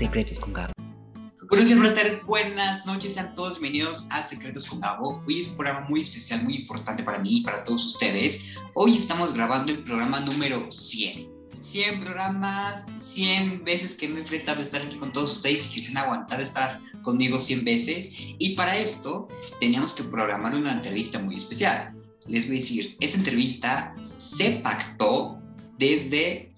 Secretos con Gabo. Buenos días, buenas tardes, buenas noches, a todos bienvenidos a Secretos con Gabo. Hoy es un programa muy especial, muy importante para mí y para todos ustedes. Hoy estamos grabando el programa número 100. 100 programas, 100 veces que me he enfrentado a estar aquí con todos ustedes y que se han aguantado estar conmigo 100 veces. Y para esto teníamos que programar una entrevista muy especial. Les voy a decir, esa entrevista se pactó desde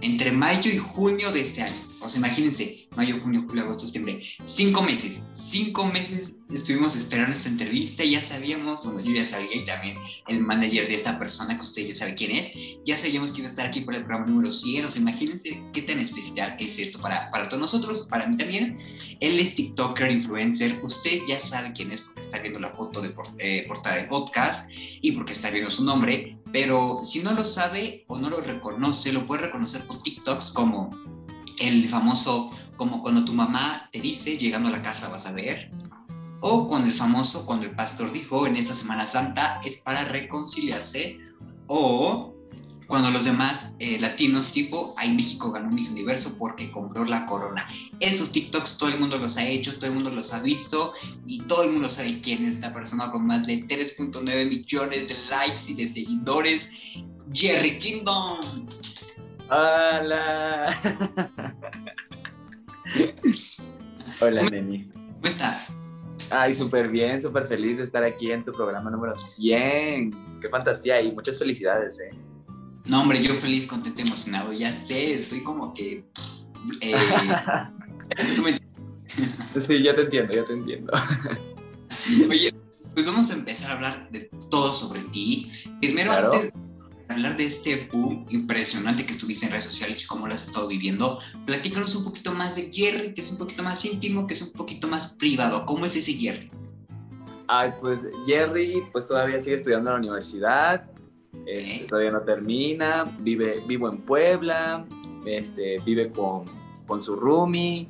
entre mayo y junio de este año. O sea, imagínense, mayo, junio, julio, agosto, septiembre, cinco meses, cinco meses estuvimos esperando esta entrevista y ya sabíamos, bueno, yo ya sabía y también el manager de esta persona que usted ya sabe quién es, ya sabíamos que iba a estar aquí para el programa número 100, o sea, imagínense qué tan especial es esto para, para todos nosotros, para mí también. Él es TikToker, influencer, usted ya sabe quién es porque está viendo la foto de eh, portada de podcast y porque está viendo su nombre, pero si no lo sabe o no lo reconoce, lo puede reconocer por TikToks como el famoso como cuando tu mamá te dice llegando a la casa vas a ver, o con el famoso cuando el pastor dijo en esta Semana Santa es para reconciliarse, o cuando los demás eh, latinos tipo, ahí México ganó Miss Universo porque compró la corona. Esos TikToks todo el mundo los ha hecho, todo el mundo los ha visto y todo el mundo sabe quién es esta persona con más de 3.9 millones de likes y de seguidores, Jerry Kingdom. Hola. Hola, Neni. ¿Cómo estás? Ay, súper bien, súper feliz de estar aquí en tu programa número 100. Qué fantasía y muchas felicidades, ¿eh? No, hombre, yo feliz, contento, emocionado. Ya sé, estoy como que... Eh, sí, ya te entiendo, ya te entiendo. Oye, pues vamos a empezar a hablar de todo sobre ti. Primero, antes hablar de este boom impresionante que tuviste en redes sociales y cómo lo has estado viviendo, platícanos un poquito más de Jerry, que es un poquito más íntimo, que es un poquito más privado. ¿Cómo es ese Jerry? Ay, pues Jerry, pues todavía sigue estudiando en la universidad, este, todavía no termina, vive, vivo en Puebla, este, vive con, con su roomie,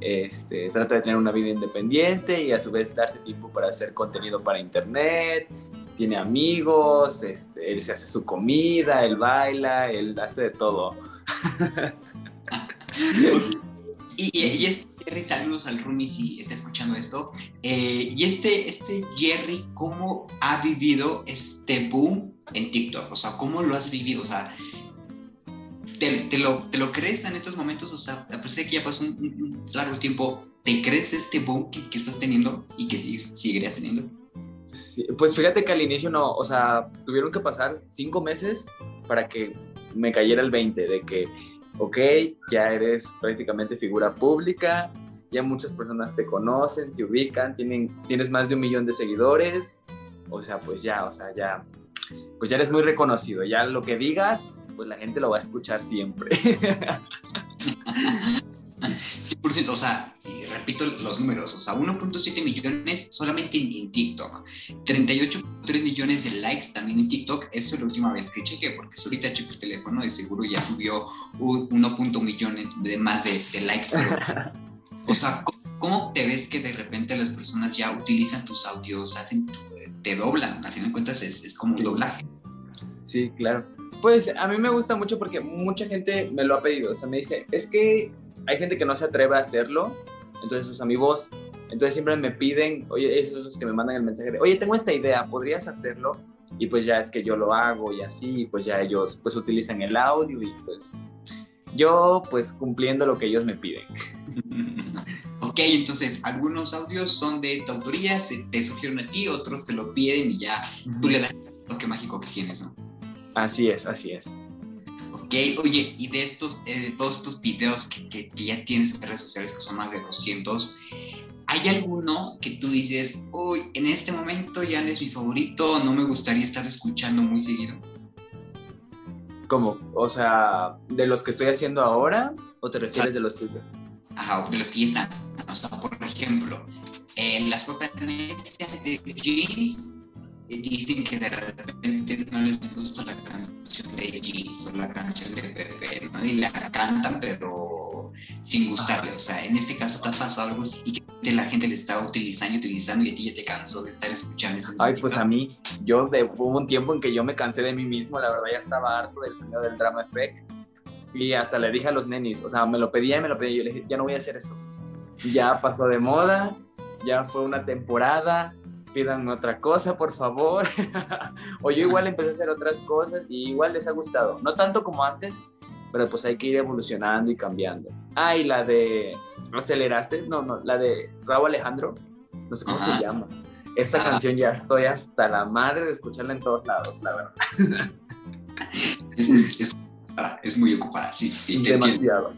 este, trata de tener una vida independiente y a su vez darse tiempo para hacer contenido para internet, tiene amigos, este, él se hace su comida, él baila, él hace de todo. y, y, este Jerry, saludos al Rumi si está escuchando esto. Eh, y este, este Jerry, ¿cómo ha vivido este boom en TikTok? O sea, ¿cómo lo has vivido? O sea, ¿te, lo, crees en estos momentos? O sea, a de que ya pasó un, largo tiempo, ¿te crees este boom que, estás teniendo y que seguirías teniendo? pues fíjate que al inicio no, o sea, tuvieron que pasar cinco meses para que me cayera el 20 de que, ok, ya eres prácticamente figura pública, ya muchas personas te conocen, te ubican, tienen, tienes más de un millón de seguidores, o sea, pues ya, o sea, ya, pues ya eres muy reconocido, ya lo que digas, pues la gente lo va a escuchar siempre. 100%, o sea, repito los números, o sea, 1.7 millones solamente en, TikTok, 38.3 millones de likes también en TikTok, eso es la última vez que chequé, porque ahorita checo el teléfono, de seguro ya subió 1.1 millones de más de, likes. o sea, ¿cómo, te ves que de repente las personas ya utilizan tus audios, hacen, te doblan? Al final de cuentas es, es como un doblaje. Sí, claro. Pues a mí me gusta mucho porque mucha gente me lo ha pedido, o sea, me dice, es que hay gente que no se atreve a hacerlo, entonces usa mi voz. Entonces siempre me piden, oye, esos los que me mandan el mensaje de, oye, tengo esta idea, ¿podrías hacerlo? Y pues ya es que yo lo hago y así, pues ya ellos pues utilizan el audio y pues yo pues cumpliendo lo que ellos me piden. ok, entonces algunos audios son de tu autoría, te sugieren a ti, otros te lo piden y ya tú le das el toque mágico que tienes, ¿no? Así es, así es. Ok, oye, y de estos, eh, todos estos videos que, que, ya tienes en redes sociales, que son más de 200, ¿hay alguno que tú dices, uy, en este momento ya no es mi favorito, no me gustaría estar escuchando muy seguido? ¿Cómo? O sea, ¿de los que estoy haciendo ahora o te refieres de los que... Ajá, de los que ya están. O sea, por ejemplo, en las JNS de jeans dicen que de repente no les gusta la canción de Gis o la canción de Pepe, ¿no? Y la cantan, pero sin gustarle. O sea, en este caso te ha pasado algo y que la gente le está utilizando, utilizando y a ti ya te cansó de estar escuchando esa Ay, pues a mí, yo de, hubo un tiempo en que yo me cansé de mí mismo, la verdad ya estaba harto del sonido del drama effect. Y hasta le dije a los nenis, o sea, me lo pedía y me lo pedía. Y yo le dije, ya no voy a hacer eso. Ya pasó de moda, ya fue una temporada, pídanme otra cosa, por favor. o yo igual empecé a hacer otras cosas y igual les ha gustado. No tanto como antes, pero pues hay que ir evolucionando y cambiando. Ah, y la de ¿Aceleraste? No, no, la de Raúl Alejandro, no sé cómo se llama. Esta canción ya estoy hasta la madre de escucharla en todos lados, la verdad. es, es, es, muy ocupada, sí, sí, sí. Demasiado.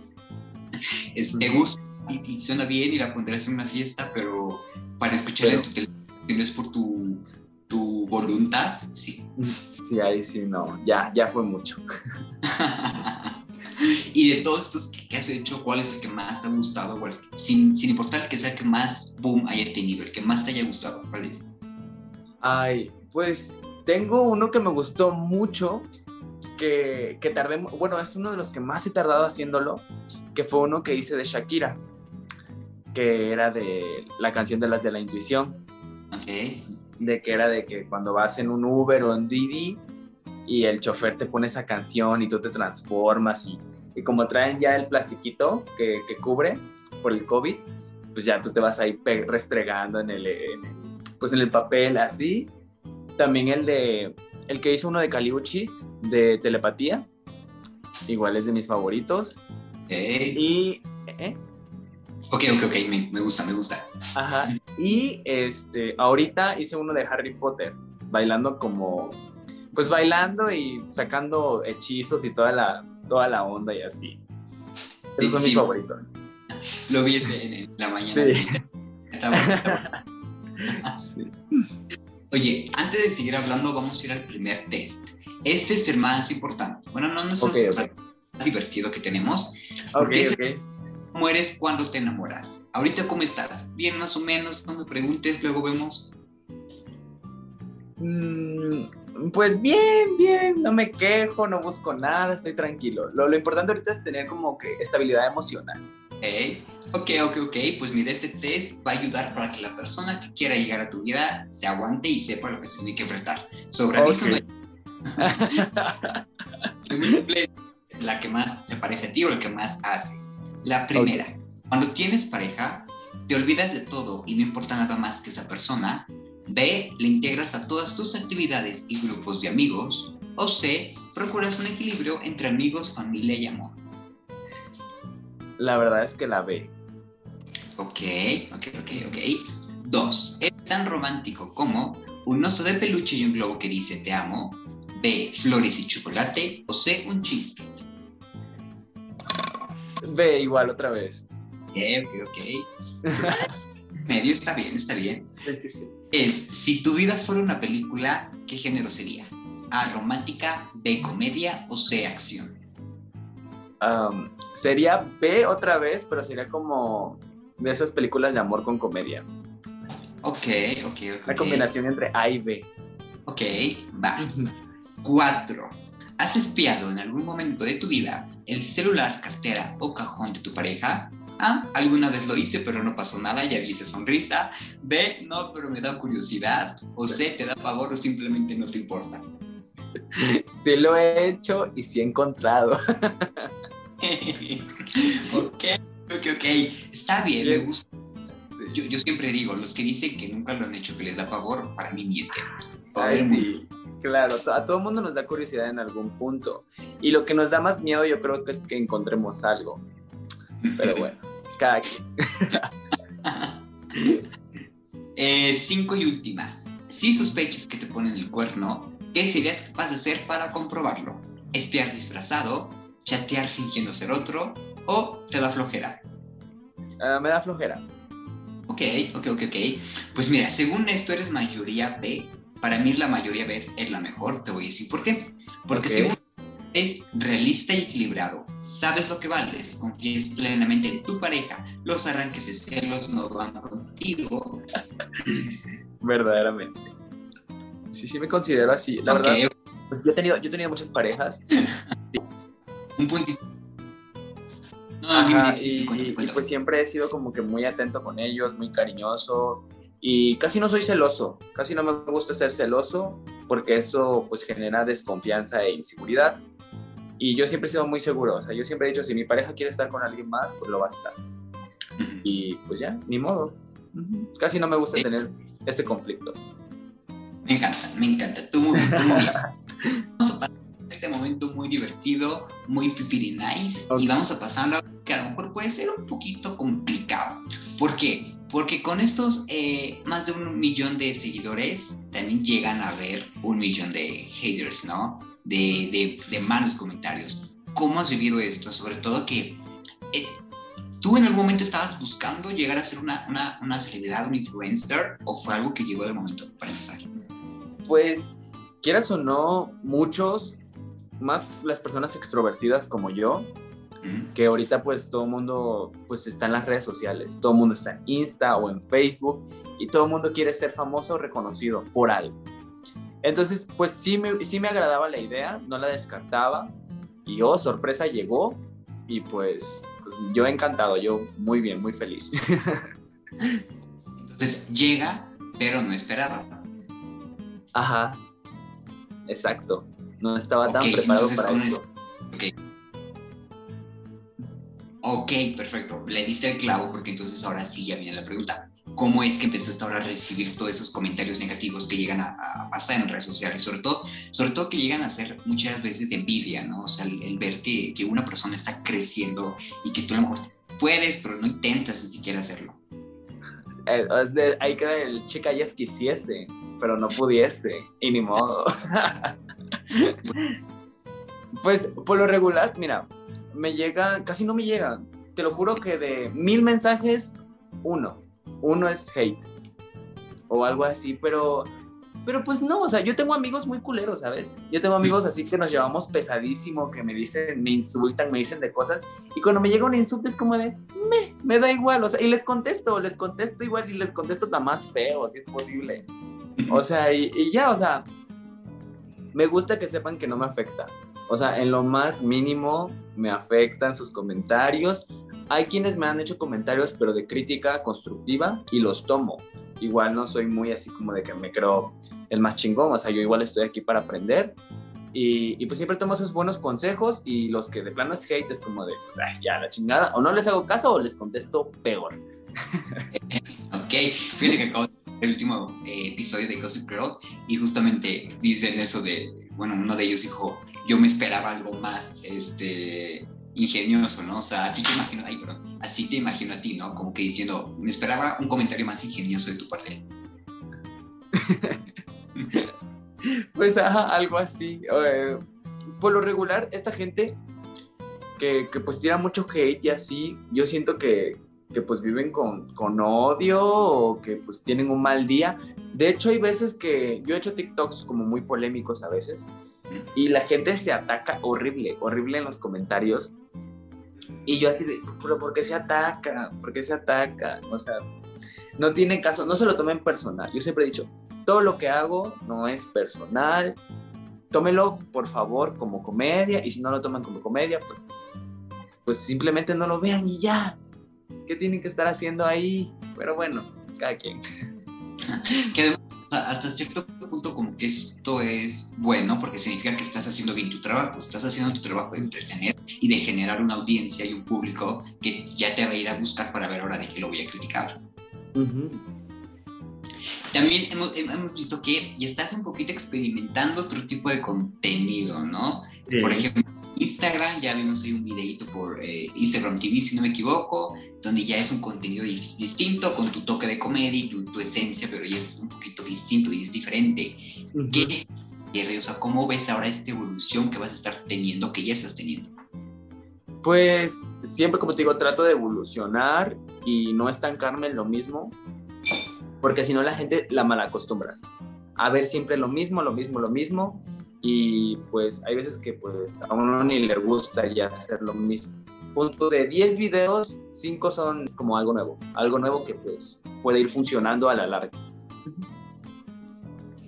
Es, te gusta y, suena bien y la pondrás en una fiesta, pero para escucharla en tu televisión es por tu, tu voluntad, sí. Sí, ahí sí, no, ya, ya fue mucho. y de todos estos que, has hecho, ¿cuál es el que más te ha gustado? sin, sin importar que sea el que más boom haya tenido, el que más te haya gustado, ¿cuál es? Ay, pues tengo uno que me gustó mucho, que, que tardé, bueno, es uno de los que más he tardado haciéndolo, que fue uno que hice de Shakira, que era de la canción de las de la intuición. Ok. De que era de que cuando vas en un Uber o en Didi y el chofer te pone esa canción y tú te transformas y, y como traen ya el plastiquito que, que, cubre por el COVID, pues ya tú te vas ahí restregando en el, pues en el papel así. También el de el que hizo uno de Caliuchis de telepatía, igual es de mis favoritos. Y ¿eh? Ok, ok, ok, me, gusta, me gusta. Ajá. Y este, ahorita hice uno de Harry Potter, bailando como pues bailando y sacando hechizos y toda la, toda la onda y así. Esos son mis favoritos. Lo vi en la mañana. Sí. Está bueno, Oye, antes de seguir hablando, vamos a ir al primer test. Este es el más importante. Bueno, no, no es el más divertido que tenemos. ¿Cómo eres cuando te enamoras? Ahorita, ¿cómo estás? Bien, más o menos, no me preguntes, luego vemos. Mm, pues bien, bien, no me quejo, no busco nada, estoy tranquilo. Lo, importante ahorita es tener como que estabilidad emocional. Ok, ok, ok, pues mira, este test va a ayudar para que la persona que quiera llegar a tu vida se aguante y sepa lo que se tiene que enfrentar. Sobre aviso la que más se parece a ti o la que más haces. La primera, cuando tienes pareja, te olvidas de todo y no importa nada más que esa persona B. Le integras a todas tus actividades y grupos de amigos. O C. Procuras un equilibrio entre amigos, familia y amor. La verdad es que la B. Ok, ok, ok, ok. Dos. Es tan romántico como un oso de peluche y un globo que dice te amo. B. Flores y chocolate. O C. Un chiste. B igual otra vez. Ok, ok, ok. Medio está bien, está bien. Sí, sí, sí es, si tu vida fuera una película, ¿qué género sería? A, romántica, B, comedia o C, acción. sería B otra vez, pero sería como de esas películas de amor con comedia. Ok, ok, ok. La combinación entre A y B. Ok, va. Cuatro. ¿Has espiado en algún momento de tu vida el celular, cartera o cajón de tu pareja? A, alguna vez lo hice, pero no pasó nada, ya vi esa sonrisa. B, no, pero me da curiosidad. O C, te da favor o simplemente no te importa. Sí lo he hecho y sí he encontrado. ok, ok, ok. Está bien, me gusta. Yo, yo, siempre digo, los que dicen que nunca lo han hecho, que les da favor, para mí mienten. Ay, sí, claro, a todo el mundo nos da curiosidad en algún punto. Y lo que nos da más miedo yo creo que es que encontremos algo. Pero bueno, cada quien. Eh, cinco y última. Si sospechas que te ponen el cuerno, ¿qué serías capaz de hacer para comprobarlo? ¿Espiar disfrazado? ¿Chatear fingiendo ser otro? ¿O te da flojera? Ah, me da flojera. Ok, ok, ok, ok. Pues mira, según esto eres mayoría B. Para mí la mayoría B es la mejor, te voy a decir por qué. Porque según es realista y equilibrado. Sabes lo que vales, confíes plenamente en tu pareja. Los arranques de celos no van contigo. Verdaderamente. Sí, sí me considero así. La verdad, pues, yo, he tenido, yo he tenido muchas parejas. Un puntito. y, pues siempre he sido como que muy atento con ellos, muy cariñoso y casi no soy celoso, casi no me gusta ser celoso porque eso pues genera desconfianza e inseguridad. Y yo siempre he sido muy seguro, o sea, yo siempre he dicho, si mi pareja quiere estar con alguien más, pues lo va a estar. Y pues ya, ni modo. Casi no me gusta tener ese conflicto. Me encanta, me encanta. Tú muy, tú muy bien. Vamos a pasar este momento muy divertido, muy pretty nice, y vamos a pasar a que a lo mejor puede ser un poquito complicado. ¿Por qué? Porque con estos eh, más de un millón de seguidores, también llegan a ver un millón de haters, ¿no? De, de, de malos comentarios. ¿Cómo has vivido esto? Sobre todo que eh, ¿Tú en algún momento estabas buscando llegar a ser una, una, una, celebridad, un influencer, o fue algo que llegó del momento para empezar? Pues, quieras o no, muchos, más las personas extrovertidas como yo, que ahorita pues todo el mundo pues está en las redes sociales, todo el mundo está en Insta o en Facebook y todo el mundo quiere ser famoso o reconocido por algo. Entonces pues sí me, sí me agradaba la idea, no la descartaba y oh, sorpresa llegó y pues, pues yo encantado, yo muy bien, muy feliz. Entonces llega, pero no esperaba. Ajá, exacto. No estaba tan preparado para eso. Ok, perfecto. Le diste el clavo porque entonces ahora sí ya viene la pregunta. ¿Cómo es que empezaste ahora a recibir todos esos comentarios negativos que llegan a, pasar en redes sociales? Sobre todo, sobre todo que llegan a ser muchas veces de envidia, ¿no? O sea, el, ver que, una persona está creciendo y que tú a lo mejor puedes, pero no intentas ni siquiera hacerlo. Eh, es de, ahí queda el chica ya quisiese, pero no pudiese, y ni modo. pues por lo regular, mira, me llega, casi no me llega. Te lo juro que de mil mensajes, uno. Uno es hate. O algo así, pero pero pues no, o sea, yo tengo amigos muy culeros, ¿sabes? Yo tengo amigos así que nos llevamos pesadísimo, que me dicen, me insultan, me dicen de cosas, y cuando me llega un insulto es como de, me, me da igual, o sea, y les contesto, les contesto igual y les contesto tan más feo, si es posible. O sea, y, y ya, o sea, me gusta que sepan que no me afecta. O sea, en lo más mínimo me afectan sus comentarios. Hay quienes me han hecho comentarios, pero de crítica constructiva y los tomo. Igual no soy muy así como de que me creo el más chingón. O sea, yo igual estoy aquí para aprender. Y, pues siempre tomo esos buenos consejos y los que de plano es hate es como de, ya la chingada. O no les hago caso o les contesto peor. ok, fíjate que acabo el último eh, episodio de Gossip Girl y justamente dicen eso de, bueno, uno de ellos dijo, yo me esperaba algo más este, ingenioso, ¿no? O sea, así te imagino, ay, perdón, así te imagino a ti, ¿no? Como que diciendo, me esperaba un comentario más ingenioso de tu parte. pues algo así. por lo regular, esta gente que, que, pues tira mucho hate y así, yo siento que, que pues viven con, con, odio o que pues tienen un mal día. De hecho, hay veces que yo he hecho TikToks como muy polémicos a veces y la gente se ataca horrible, horrible en los comentarios. Y yo así de, pero ¿por qué se ataca? ¿Por qué se ataca? O sea, no tiene caso, no se lo tomen personal. Yo siempre he dicho, todo lo que hago no es personal. Tómelo, por favor, como comedia. Y si no lo toman como comedia, pues, pues simplemente no lo vean y ya. ¿Qué tienen que estar haciendo ahí? Pero bueno, cada quien. Que hasta cierto esto es bueno porque significa que estás haciendo bien tu trabajo, estás haciendo tu trabajo de entretener y de generar una audiencia y un público que ya te va a ir a buscar para ver ahora de qué lo voy a criticar. También hemos, hemos, visto que ya estás un poquito experimentando otro tipo de contenido, ¿no? Por ejemplo, Instagram, ya vimos ahí un videito por eh, Instagram TV, si no me equivoco, donde ya es un contenido distinto, con tu toque de comedia y tu, esencia, pero ya es un poquito distinto y es diferente. ¿Qué es, o sea, ¿cómo ves ahora esta evolución que vas a estar teniendo, que ya estás teniendo? Pues siempre, como te digo, trato de evolucionar y no estancarme en lo mismo, porque si no la gente la malacostumbras. A ver siempre lo mismo, lo mismo, lo mismo, y pues hay veces que pues a uno ni le gusta ya hacer lo mismo. Punto de 10 videos, 5 son como algo nuevo, algo nuevo que pues puede ir funcionando a la larga.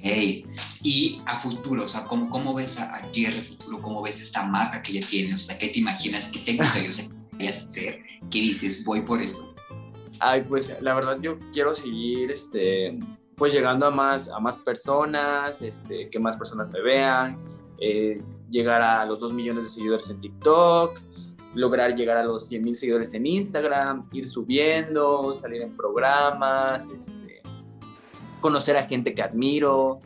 Hey, y a futuro, o sea, ¿cómo, cómo ves a, a Jerry futuro? ¿Cómo ves esta marca que ya tienes? O sea, ¿qué te imaginas? ¿Qué te gustaría hacer? ¿Qué dices? Voy por esto. Ay, pues la verdad yo quiero seguir este, pues llegando a más, a más personas, este, que más personas me vean. Eh, llegar a los 2 millones de seguidores en TikTok, lograr llegar a los 100 mil seguidores en Instagram, ir subiendo, salir en programas, este, conocer a gente que admiro,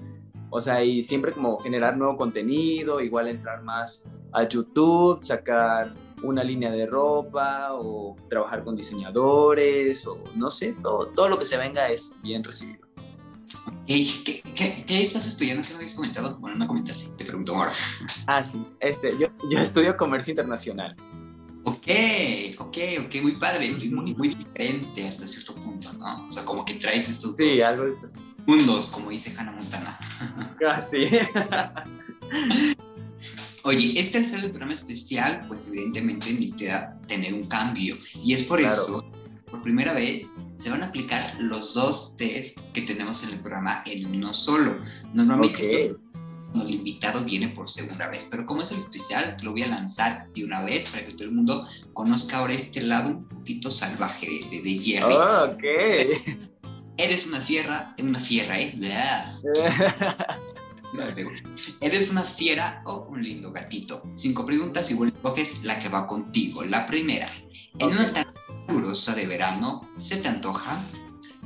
o sea, y siempre como generar nuevo contenido, igual entrar más a YouTube, sacar una línea de ropa o trabajar con diseñadores o no sé, todo, todo lo que se venga es bien recibido. ¿Qué, qué, estás estudiando que no habías comentado? Bueno, no comentaste, te pregunto ahora. Ah, sí, este, yo, yo estudio comercio internacional. Ok, ok, ok, muy padre, muy, muy diferente hasta cierto punto, ¿no? O sea, como que traes estos sí, algo... mundos, como dice Hannah Montana. Ah, sí. Oye, este al ser el programa especial, pues evidentemente necesita tener un cambio. Y es por eso, por primera vez, se van a aplicar los dos test que tenemos en el programa en uno solo. Normalmente el invitado viene por segunda vez, pero como es el especial, lo voy a lanzar de una vez para que todo el mundo conozca ahora este lado un poquito salvaje de, de Jerry. Oh, ok. Eres una fiera, una fiera, ¿eh? ¿Eres una fiera o un lindo gatito? Cinco preguntas y bueno, escoges la que va contigo. La primera, en una tarde calurosa de verano, ¿se te antoja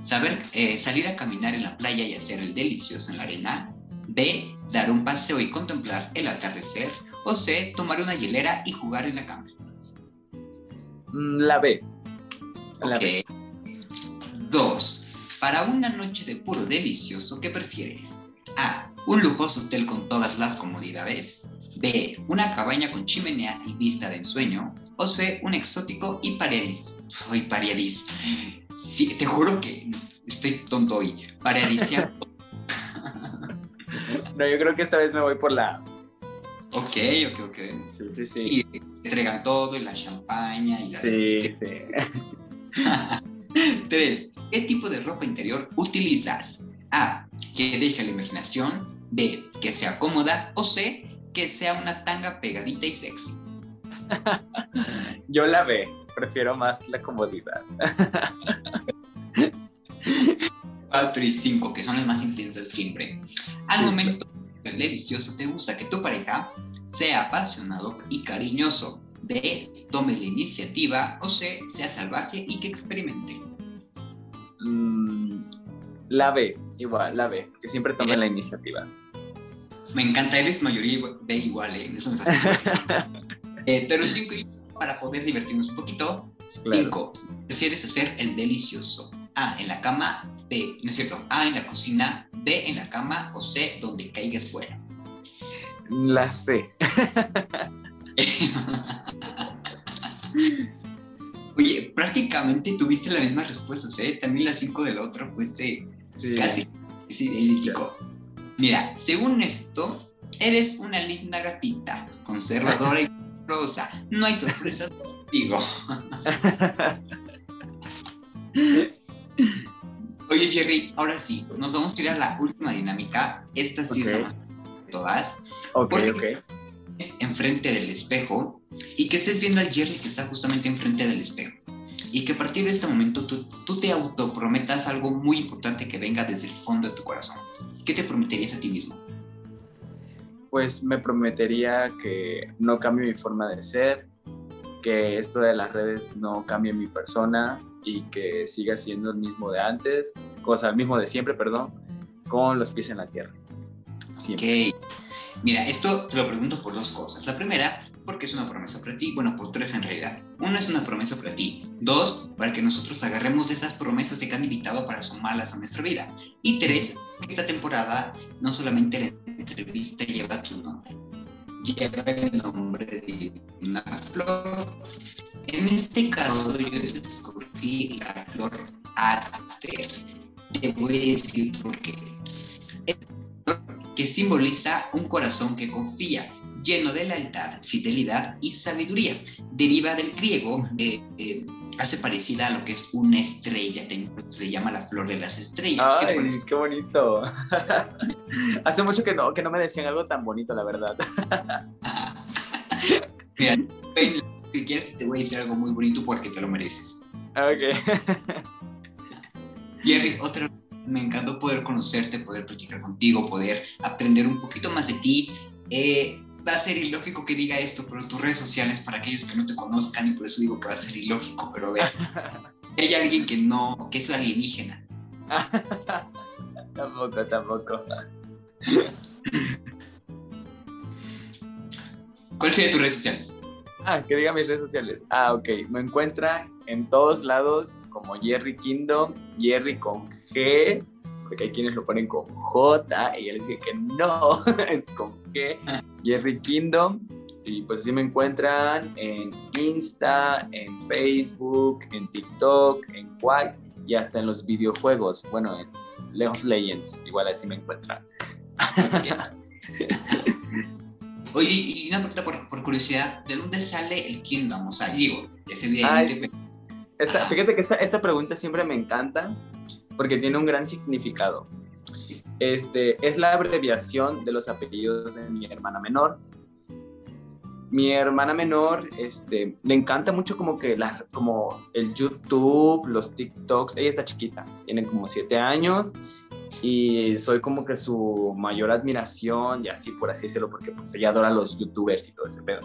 saber eh, salir a caminar en la playa y hacer el delicioso en la arena? B, dar un paseo y contemplar el atardecer. O C, tomar una hielera y jugar en la cama. Mm, la B. La B. Dos, para una noche de puro delicioso, ¿qué prefieres? A, un lujoso hotel con todas las comodidades. B, una cabaña con chimenea y vista de ensueño. O C, un exótico y paradis. Ay, paradis. Sí, te juro que estoy tonto hoy. Paradisiaco no, yo creo que esta vez me voy por la. Ok, ok, ok. Sí, sí, sí. Sí, te entregan todo y la champaña y la. Sí, sí. Tres. ¿Qué tipo de ropa interior utilizas? A. Que deje la imaginación. B. Que sea cómoda. O C. Que sea una tanga pegadita y sexy. Yo la B. Prefiero más la comodidad. 4 y 5, que son las más intensas siempre. Al momento del delicioso, te gusta que tu pareja sea apasionado y cariñoso. B, tome la iniciativa. O C, sea salvaje y que experimente. Mm, la B, igual, la B, que siempre tome la iniciativa. Me encanta, eres mayoría B igual, ¿eh? Eso me fascina. eh, pero 5 para poder divertirnos un poquito. 5. Prefieres hacer el delicioso. A, en la cama. B, no es cierto, A, en la cocina. B, en la cama. O C, donde caigas fuera. La C. Oye, prácticamente tuviste las mismas respuestas, ¿eh? También las 5 del otro, pues sí. casi es idéntico. Mira, según esto, eres una linda gatita, conservadora y rosa. No hay sorpresas contigo. Oye, Jerry, ahora sí, nos vamos a ir a la última dinámica. Esta sí es la más de todas. Ok, ok. Es enfrente del espejo y que estés viendo al Jerry que está justamente enfrente del espejo. Y que a partir de este momento tú, tú te autoprometas algo muy importante que venga desde el fondo de tu corazón. ¿Qué te prometerías a ti mismo? Pues me prometería que no cambie mi forma de ser, que esto de las redes no cambie mi persona, y que siga siendo el mismo de antes, cosa el mismo de siempre, perdón, con los pies en la tierra. Siempre. Ok. Mira, esto te lo pregunto por dos cosas. La primera, porque es una promesa para ti. Bueno, por tres en realidad. Una es una promesa para ti. Dos, para que nosotros agarremos de esas promesas que han invitado para sumarlas a nuestra vida. Y tres, esta temporada no solamente la entrevista lleva tu nombre, lleva el nombre de una flor. En este caso, yo descubrí la flor Aster. Te voy a decir por qué. Es que simboliza un corazón que confía, lleno de lealtad, fidelidad y sabiduría. Deriva del griego, eh, eh, hace parecida a lo que es una estrella, se le llama la flor de las estrellas. Ay, ¿Qué, bonito. hace mucho que no, que no me decían algo tan bonito, la verdad. Mira, si quieres te voy a decir algo muy bonito porque te lo mereces. Ok. Jerry, otra me encantó poder conocerte, poder platicar contigo, poder aprender un poquito más de ti. Eh, va a ser ilógico que diga esto, pero tus redes sociales para aquellos que no te conozcan y por eso digo que va a ser ilógico, pero ve, hay alguien que no, que es alienígena. tampoco, tampoco. ¿Cuál sería tus redes sociales? Ah, que diga mis redes sociales. Ah, ok. Me encuentran en todos lados como Jerry Kingdom, Jerry con G, porque hay quienes lo ponen con J y él dice que no, es con G, Jerry Kingdom. Y pues así me encuentran en Insta, en Facebook, en TikTok, en Quack y hasta en los videojuegos. Bueno, en League of Legends, igual así me encuentran. Oye, y una pregunta por, curiosidad, ¿de dónde sale el Kingdom? O sea, digo, es evidente. fíjate que esta, esta pregunta siempre me encanta porque tiene un gran significado. Este, es la abreviación de los apellidos de mi hermana menor. Mi hermana menor, este, le encanta mucho como que la, como el YouTube, los TikToks. Ella está chiquita, tiene como siete años y soy como que su mayor admiración y así por así decirlo porque pues ella adora a los youtubers y todo ese pedo.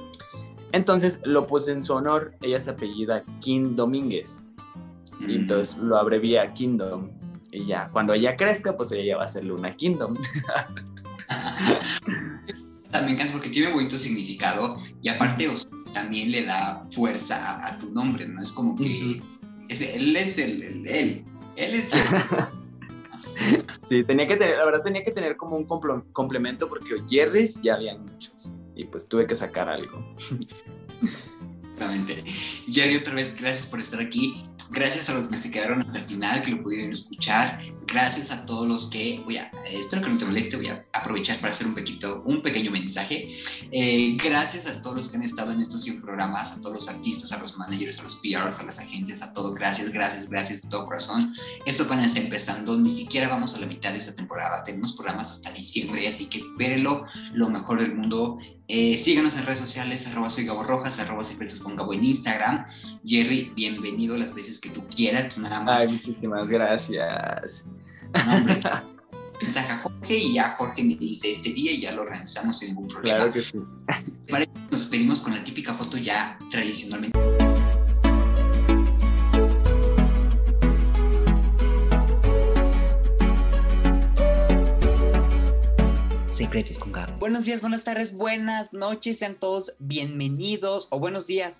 Entonces lo puse en su honor, ella se apellida Kim Domínguez y mm. entonces lo abrevia Kingdom y ya, cuando ella crezca pues ella va a ser Luna Kingdom. Me encanta porque tiene un bonito significado y aparte también le da fuerza a, tu nombre, ¿no? Es como que él es el, el, él, él es el... Sí, tenía que tener, la verdad tenía que tener como un complemento porque Jerry's ya había muchos y pues tuve que sacar algo. Exactamente. Jerry, otra vez, gracias por estar aquí. Gracias a los que se quedaron hasta el final, que lo pudieron escuchar. Gracias a todos los que, voy a, espero que no te moleste, voy a aprovechar para hacer un, pequeño, un pequeño mensaje. Eh, gracias a todos los que han estado en estos 100 programas, a todos los artistas, a los managers, a los PRs, a las agencias, a todo. Gracias, gracias, gracias de todo corazón. Esto apenas está empezando, ni siquiera vamos a la mitad de esta temporada. Tenemos programas hasta diciembre, así que espérenlo, lo mejor del mundo. Eh, síganos en redes sociales, arroba soy Gabo Rojas, arroba secretos con Gabo en Instagram. Jerry, bienvenido las veces que tú quieras, nada más. Ay, muchísimas gracias. mensaje a Jorge y ya Jorge me dice este día y ya lo organizamos sin ningún problema. Claro que sí. Nos despedimos con la típica foto ya tradicionalmente. Secretos con Gabo. Buenos días, buenas tardes, buenas noches, sean todos bienvenidos o buenos días